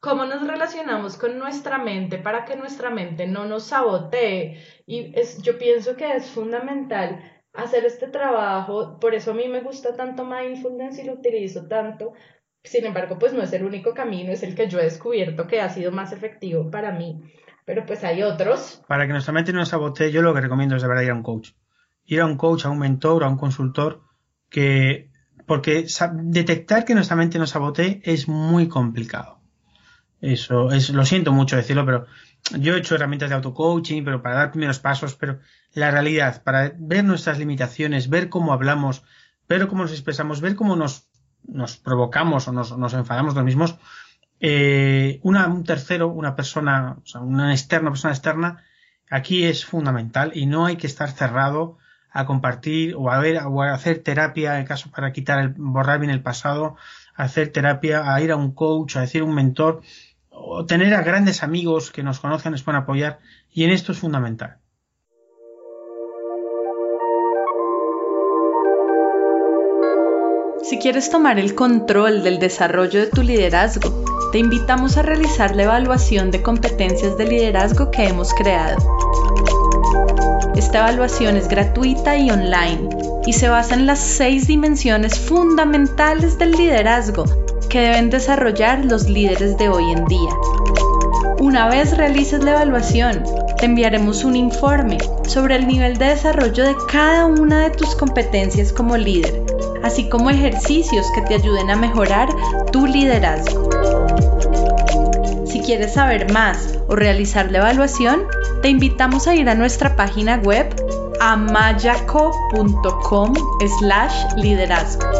cómo nos relacionamos con nuestra mente para que nuestra mente no nos sabotee. Y es, yo pienso que es fundamental hacer este trabajo, por eso a mí me gusta tanto mindfulness y lo utilizo tanto. Sin embargo, pues no es el único camino, es el que yo he descubierto que ha sido más efectivo para mí. Pero pues hay otros. Para que nuestra mente no sabotee, yo lo que recomiendo es de verdad ir a un coach. Ir a un coach, a un mentor, a un consultor, que porque detectar que nuestra mente nos sabotee es muy complicado. Eso, es, lo siento mucho decirlo, pero yo he hecho herramientas de auto-coaching, pero para dar primeros pasos, pero la realidad, para ver nuestras limitaciones, ver cómo hablamos, ver cómo nos expresamos, ver cómo nos, nos provocamos o nos, nos enfadamos los mismos, eh, una, un tercero, una persona, o sea, una externa, persona externa, aquí es fundamental y no hay que estar cerrado a compartir o a ver o a hacer terapia en caso para quitar el borrar bien el pasado, hacer terapia, a ir a un coach, a decir un mentor, o tener a grandes amigos que nos conocen, nos pueden apoyar y en esto es fundamental. Si quieres tomar el control del desarrollo de tu liderazgo, te invitamos a realizar la evaluación de competencias de liderazgo que hemos creado. Esta evaluación es gratuita y online y se basa en las seis dimensiones fundamentales del liderazgo que deben desarrollar los líderes de hoy en día. Una vez realices la evaluación, te enviaremos un informe sobre el nivel de desarrollo de cada una de tus competencias como líder, así como ejercicios que te ayuden a mejorar tu liderazgo. Si quieres saber más o realizar la evaluación, te invitamos a ir a nuestra página web amayaco.com slash liderazgo.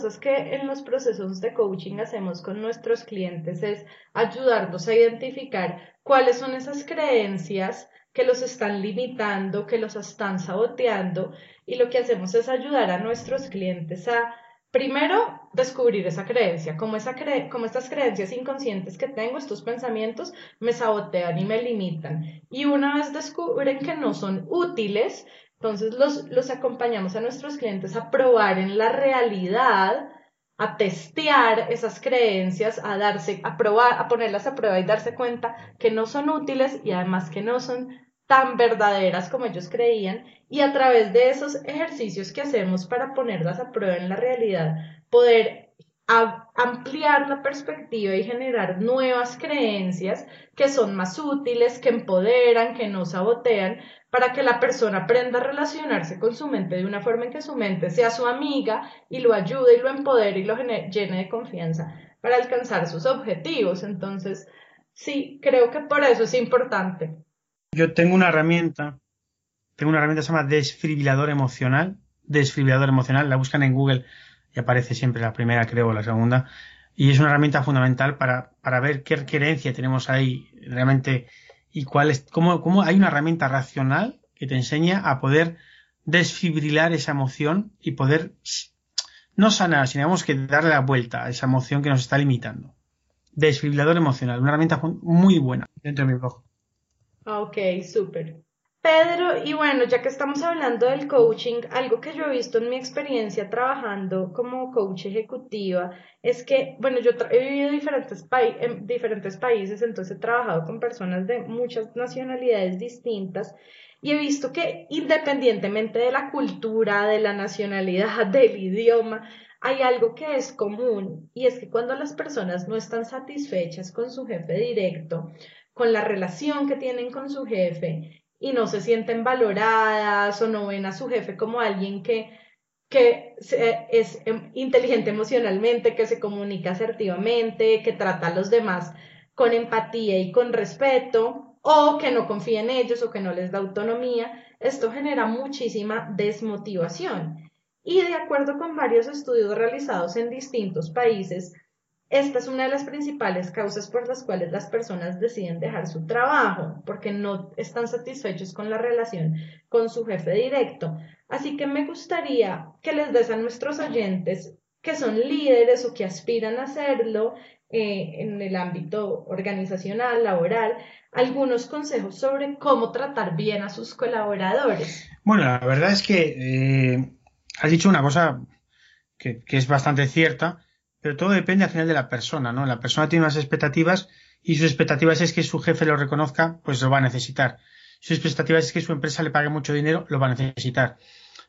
Cosas que en los procesos de coaching hacemos con nuestros clientes es ayudarnos a identificar cuáles son esas creencias que los están limitando, que los están saboteando y lo que hacemos es ayudar a nuestros clientes a Primero, descubrir esa creencia, como, esa como estas creencias inconscientes que tengo, estos pensamientos, me sabotean y me limitan. Y una vez descubren que no son útiles, entonces los, los acompañamos a nuestros clientes a probar en la realidad, a testear esas creencias, a darse, a probar, a ponerlas a prueba y darse cuenta que no son útiles y además que no son tan verdaderas como ellos creían. Y a través de esos ejercicios que hacemos para ponerlas a prueba en la realidad, poder ampliar la perspectiva y generar nuevas creencias que son más útiles, que empoderan, que no sabotean, para que la persona aprenda a relacionarse con su mente de una forma en que su mente sea su amiga y lo ayude y lo empodere y lo llene de confianza para alcanzar sus objetivos. Entonces, sí, creo que por eso es importante yo tengo una herramienta, tengo una herramienta que se llama desfibrilador emocional, desfibrilador emocional, la buscan en Google y aparece siempre la primera, creo, o la segunda, y es una herramienta fundamental para, para ver qué creencia tenemos ahí realmente y cuál es, cómo, cómo hay una herramienta racional que te enseña a poder desfibrilar esa emoción y poder no sanar, sino digamos que darle la vuelta a esa emoción que nos está limitando. Desfibrilador emocional, una herramienta muy buena dentro de mi blog. Ok, súper. Pedro, y bueno, ya que estamos hablando del coaching, algo que yo he visto en mi experiencia trabajando como coach ejecutiva es que, bueno, yo he vivido diferentes en diferentes países, entonces he trabajado con personas de muchas nacionalidades distintas y he visto que independientemente de la cultura, de la nacionalidad, *laughs* del idioma, hay algo que es común y es que cuando las personas no están satisfechas con su jefe directo, con la relación que tienen con su jefe y no se sienten valoradas o no ven a su jefe como alguien que, que es em, inteligente emocionalmente, que se comunica asertivamente, que trata a los demás con empatía y con respeto, o que no confía en ellos o que no les da autonomía, esto genera muchísima desmotivación. Y de acuerdo con varios estudios realizados en distintos países, esta es una de las principales causas por las cuales las personas deciden dejar su trabajo, porque no están satisfechos con la relación con su jefe directo. Así que me gustaría que les des a nuestros oyentes que son líderes o que aspiran a hacerlo eh, en el ámbito organizacional, laboral, algunos consejos sobre cómo tratar bien a sus colaboradores. Bueno, la verdad es que eh, has dicho una cosa que es bastante cierta pero todo depende al final de la persona, ¿no? La persona tiene unas expectativas y sus expectativas es que su jefe lo reconozca, pues lo va a necesitar. Sus expectativas es que su empresa le pague mucho dinero, lo va a necesitar.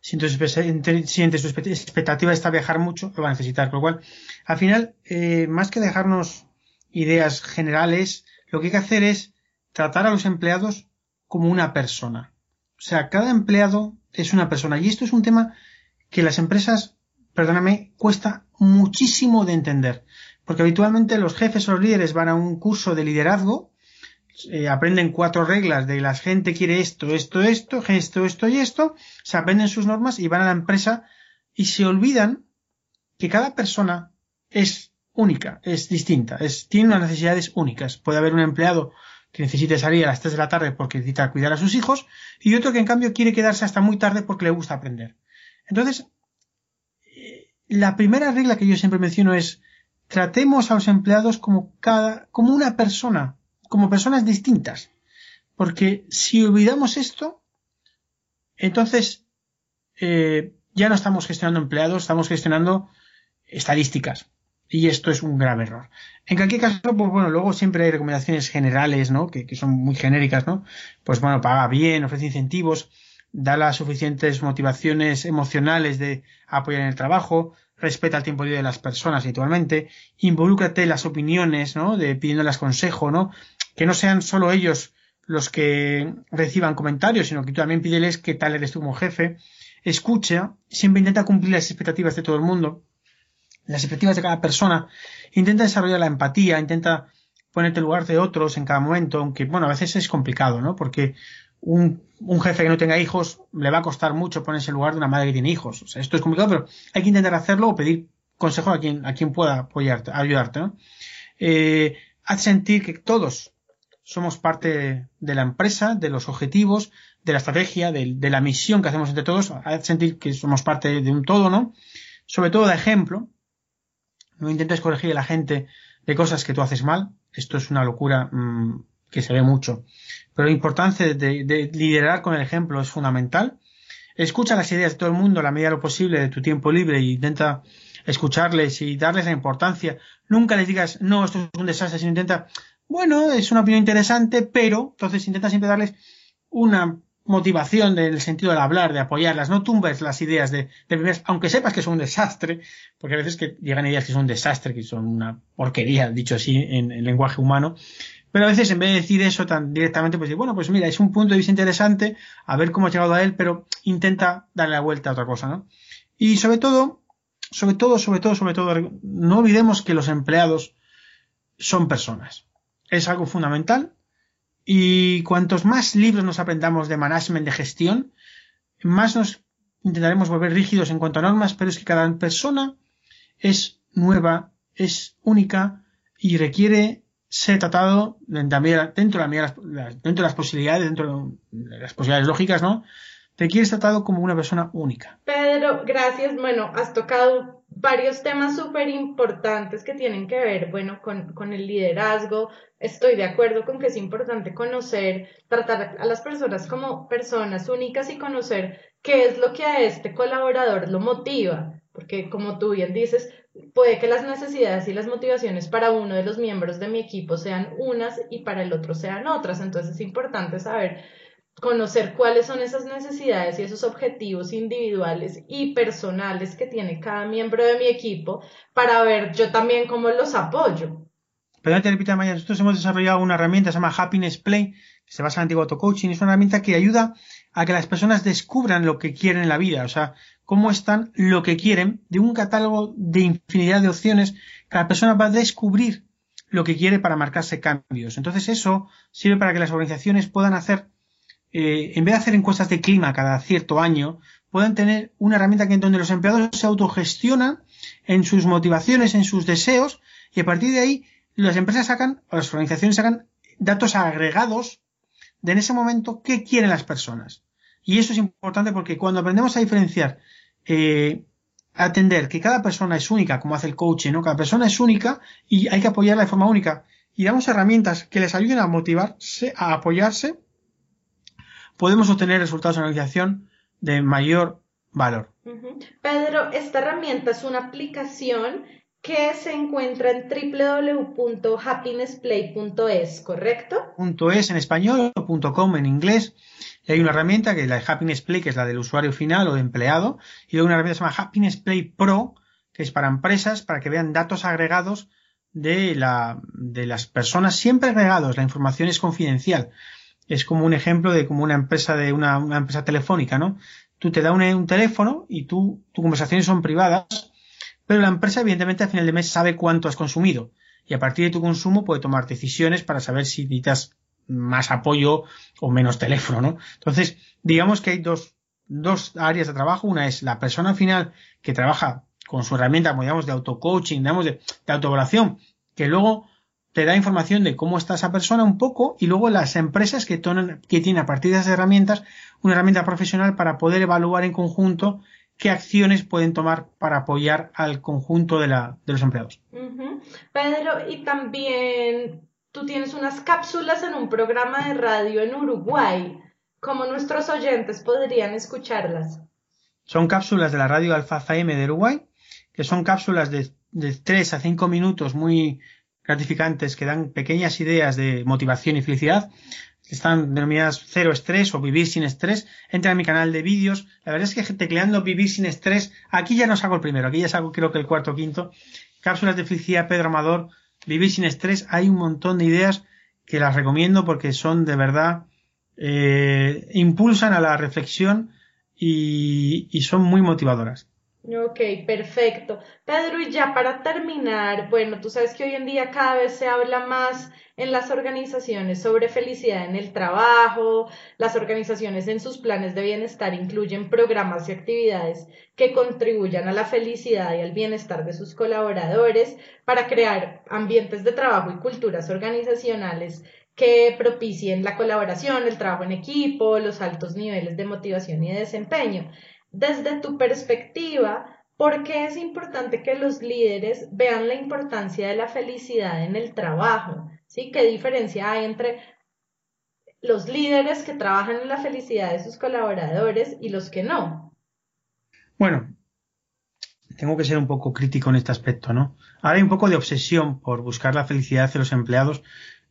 Si, si entre su expectativa está viajar mucho, lo va a necesitar. Por lo cual, al final, eh, más que dejarnos ideas generales, lo que hay que hacer es tratar a los empleados como una persona. O sea, cada empleado es una persona. Y esto es un tema que las empresas perdóname, cuesta muchísimo de entender. Porque habitualmente los jefes o los líderes van a un curso de liderazgo, eh, aprenden cuatro reglas de la gente quiere esto, esto, esto, esto, esto y esto, se aprenden sus normas y van a la empresa y se olvidan que cada persona es única, es distinta, es, tiene unas necesidades únicas. Puede haber un empleado que necesite salir a las 3 de la tarde porque necesita cuidar a sus hijos y otro que en cambio quiere quedarse hasta muy tarde porque le gusta aprender. Entonces, la primera regla que yo siempre menciono es tratemos a los empleados como cada, como una persona, como personas distintas. Porque si olvidamos esto, entonces eh, ya no estamos gestionando empleados, estamos gestionando estadísticas. Y esto es un grave error. En cualquier caso, pues bueno, luego siempre hay recomendaciones generales, ¿no? Que, que son muy genéricas, ¿no? Pues bueno, paga bien, ofrece incentivos da las suficientes motivaciones emocionales de apoyar en el trabajo, respeta el tiempo libre de las personas habitualmente, involúcrate en las opiniones, ¿no? De pidiéndoles consejo, ¿no? Que no sean solo ellos los que reciban comentarios, sino que tú también pídeles qué tal eres tú como jefe. Escucha, siempre intenta cumplir las expectativas de todo el mundo, las expectativas de cada persona, intenta desarrollar la empatía, intenta ponerte en lugar de otros en cada momento, aunque bueno, a veces es complicado, ¿no? Porque un, un, jefe que no tenga hijos le va a costar mucho ponerse en lugar de una madre que tiene hijos. O sea, esto es complicado, pero hay que intentar hacerlo o pedir consejo a quien, a quien pueda apoyarte, ayudarte, ¿no? Eh, haz sentir que todos somos parte de la empresa, de los objetivos, de la estrategia, de, de, la misión que hacemos entre todos, haz sentir que somos parte de un todo, ¿no? sobre todo da ejemplo. No intentes corregir a la gente de cosas que tú haces mal. Esto es una locura mmm, que se ve mucho. Pero la importancia de, de, liderar con el ejemplo es fundamental. Escucha las ideas de todo el mundo la medida de lo posible de tu tiempo libre e intenta escucharles y darles la importancia. Nunca les digas, no, esto es un desastre, sino intenta, bueno, es una opinión interesante, pero entonces intenta siempre darles una motivación en el sentido de hablar, de apoyarlas, no tumbes las ideas de, de aunque sepas que son un desastre, porque a veces que llegan ideas que son un desastre, que son una porquería, dicho así en, en lenguaje humano, pero a veces en vez de decir eso tan directamente, pues bueno, pues mira, es un punto de vista interesante, a ver cómo has llegado a él, pero intenta darle la vuelta a otra cosa, ¿no? Y sobre todo, sobre todo, sobre todo, sobre todo, no olvidemos que los empleados son personas. Es algo fundamental y cuantos más libros nos aprendamos de management, de gestión, más nos intentaremos volver rígidos en cuanto a normas, pero es que cada persona es nueva, es única y requiere ser tratado dentro de, la, dentro de las posibilidades, dentro de las posibilidades lógicas, ¿no? Te quieres tratado como una persona única. Pedro, gracias. Bueno, has tocado varios temas súper importantes que tienen que ver, bueno, con, con el liderazgo. Estoy de acuerdo con que es importante conocer, tratar a las personas como personas únicas y conocer qué es lo que a este colaborador lo motiva. Porque como tú bien dices, puede que las necesidades y las motivaciones para uno de los miembros de mi equipo sean unas y para el otro sean otras. Entonces es importante saber conocer cuáles son esas necesidades y esos objetivos individuales y personales que tiene cada miembro de mi equipo para ver yo también cómo los apoyo. Pero te repita, Maya, nosotros hemos desarrollado una herramienta que se llama Happiness Play, que se basa en antiguo auto-coaching, es una herramienta que ayuda a que las personas descubran lo que quieren en la vida, o sea, cómo están lo que quieren de un catálogo de infinidad de opciones, cada persona va a descubrir lo que quiere para marcarse cambios. Entonces eso sirve para que las organizaciones puedan hacer eh, en vez de hacer encuestas de clima cada cierto año, puedan tener una herramienta que en donde los empleados se autogestionan en sus motivaciones, en sus deseos, y a partir de ahí las empresas sacan, o las organizaciones sacan datos agregados de en ese momento qué quieren las personas. Y eso es importante porque cuando aprendemos a diferenciar, eh, atender que cada persona es única, como hace el coaching, ¿no? Cada persona es única y hay que apoyarla de forma única. Y damos herramientas que les ayuden a motivarse, a apoyarse podemos obtener resultados en la organización de mayor valor. Pedro, esta herramienta es una aplicación que se encuentra en www.happinessplay.es, ¿correcto? .es en español o .com en inglés. Y hay una herramienta que es la de Happiness Play, que es la del usuario final o empleado. Y luego una herramienta que se llama Happiness Play Pro, que es para empresas, para que vean datos agregados de, la, de las personas, siempre agregados. La información es confidencial es como un ejemplo de como una empresa de una, empresa telefónica, ¿no? Tú te da un, un teléfono y tú, tus conversaciones son privadas, pero la empresa evidentemente al final de mes sabe cuánto has consumido y a partir de tu consumo puede tomar decisiones para saber si necesitas más apoyo o menos teléfono, ¿no? Entonces, digamos que hay dos, dos áreas de trabajo. Una es la persona final que trabaja con su herramienta, como digamos, de auto-coaching, digamos, de, de autoevaluación, que luego te da información de cómo está esa persona un poco y luego las empresas que, que tienen a partir de esas herramientas una herramienta profesional para poder evaluar en conjunto qué acciones pueden tomar para apoyar al conjunto de, la, de los empleados. Pedro, y también tú tienes unas cápsulas en un programa de radio en Uruguay. ¿Cómo nuestros oyentes podrían escucharlas? Son cápsulas de la radio Alfa FM de Uruguay, que son cápsulas de, de 3 a 5 minutos muy, gratificantes que dan pequeñas ideas de motivación y felicidad, están denominadas cero estrés o vivir sin estrés, entra en mi canal de vídeos. La verdad es que tecleando vivir sin estrés, aquí ya no saco el primero, aquí ya saco creo que el cuarto o quinto. Cápsulas de felicidad, Pedro Amador, vivir sin estrés, hay un montón de ideas que las recomiendo porque son de verdad, eh, impulsan a la reflexión y, y son muy motivadoras. Ok, perfecto. Pedro, y ya para terminar, bueno, tú sabes que hoy en día cada vez se habla más en las organizaciones sobre felicidad en el trabajo, las organizaciones en sus planes de bienestar incluyen programas y actividades que contribuyan a la felicidad y al bienestar de sus colaboradores para crear ambientes de trabajo y culturas organizacionales que propicien la colaboración, el trabajo en equipo, los altos niveles de motivación y de desempeño. Desde tu perspectiva, ¿Por qué es importante que los líderes vean la importancia de la felicidad en el trabajo? ¿Sí? ¿Qué diferencia hay entre los líderes que trabajan en la felicidad de sus colaboradores y los que no? Bueno, tengo que ser un poco crítico en este aspecto, ¿no? Ahora hay un poco de obsesión por buscar la felicidad de los empleados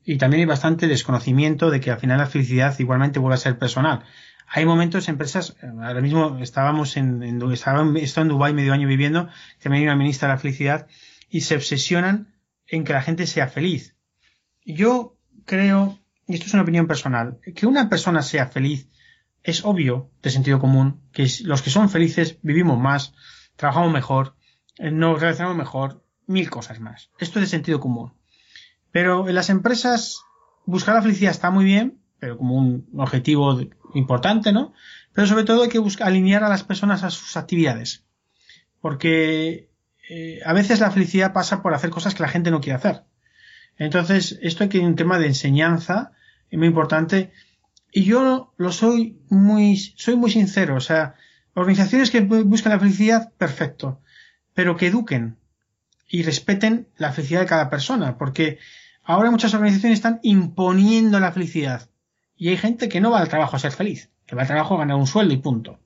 y también hay bastante desconocimiento de que al final la felicidad igualmente vuelve a ser personal hay momentos, empresas, ahora mismo estábamos en, en estaba en, en Dubái medio año viviendo, que me vino una ministra de la felicidad, y se obsesionan en que la gente sea feliz. Yo creo, y esto es una opinión personal, que una persona sea feliz es obvio, de sentido común, que los que son felices vivimos más, trabajamos mejor, eh, nos relacionamos mejor, mil cosas más. Esto es de sentido común. Pero en las empresas buscar la felicidad está muy bien, pero como un objetivo importante, ¿no? Pero sobre todo hay que buscar alinear a las personas a sus actividades. Porque eh, a veces la felicidad pasa por hacer cosas que la gente no quiere hacer. Entonces, esto hay que un tema de enseñanza muy importante. Y yo lo soy muy, soy muy sincero. O sea, organizaciones que buscan la felicidad, perfecto. Pero que eduquen y respeten la felicidad de cada persona. Porque ahora muchas organizaciones están imponiendo la felicidad. Y hay gente que no va al trabajo a ser feliz, que va al trabajo a ganar un sueldo y punto.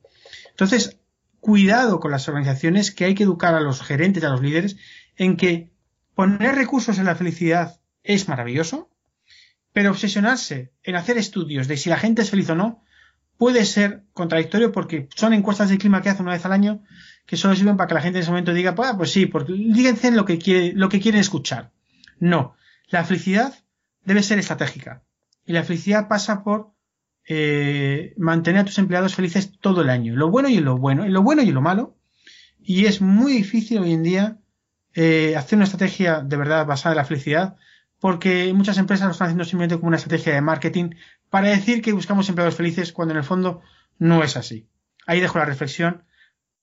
Entonces, cuidado con las organizaciones que hay que educar a los gerentes a los líderes en que poner recursos en la felicidad es maravilloso, pero obsesionarse en hacer estudios de si la gente es feliz o no puede ser contradictorio porque son encuestas de clima que hacen una vez al año que solo sirven para que la gente en ese momento diga, pues, pues sí, porque díganse lo que quieren escuchar. No. La felicidad debe ser estratégica. Y la felicidad pasa por eh, mantener a tus empleados felices todo el año. Lo bueno y lo bueno, lo bueno y lo malo. Y es muy difícil hoy en día eh, hacer una estrategia de verdad basada en la felicidad, porque muchas empresas lo están haciendo simplemente como una estrategia de marketing para decir que buscamos empleados felices cuando en el fondo no es así. Ahí dejo la reflexión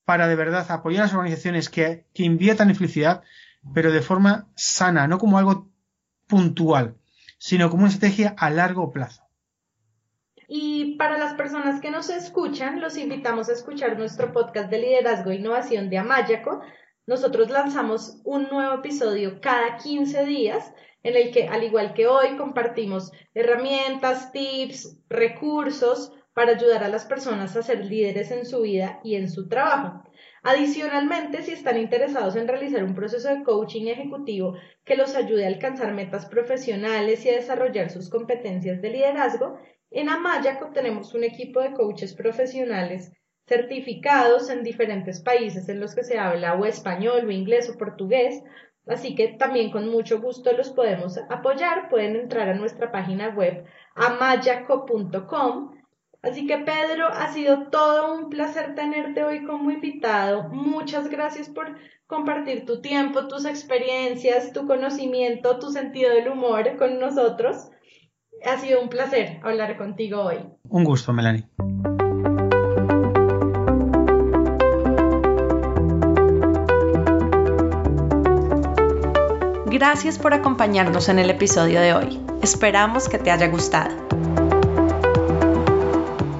para de verdad apoyar a las organizaciones que, que inviertan en felicidad, pero de forma sana, no como algo puntual sino como una estrategia a largo plazo. Y para las personas que nos escuchan, los invitamos a escuchar nuestro podcast de liderazgo e innovación de Amayaco. Nosotros lanzamos un nuevo episodio cada 15 días en el que, al igual que hoy, compartimos herramientas, tips, recursos para ayudar a las personas a ser líderes en su vida y en su trabajo. Adicionalmente, si están interesados en realizar un proceso de coaching ejecutivo que los ayude a alcanzar metas profesionales y a desarrollar sus competencias de liderazgo, en Amayaco tenemos un equipo de coaches profesionales certificados en diferentes países en los que se habla o español o inglés o portugués, así que también con mucho gusto los podemos apoyar. Pueden entrar a nuestra página web amayaco.com Así que Pedro, ha sido todo un placer tenerte hoy como invitado. Muchas gracias por compartir tu tiempo, tus experiencias, tu conocimiento, tu sentido del humor con nosotros. Ha sido un placer hablar contigo hoy. Un gusto, Melanie. Gracias por acompañarnos en el episodio de hoy. Esperamos que te haya gustado.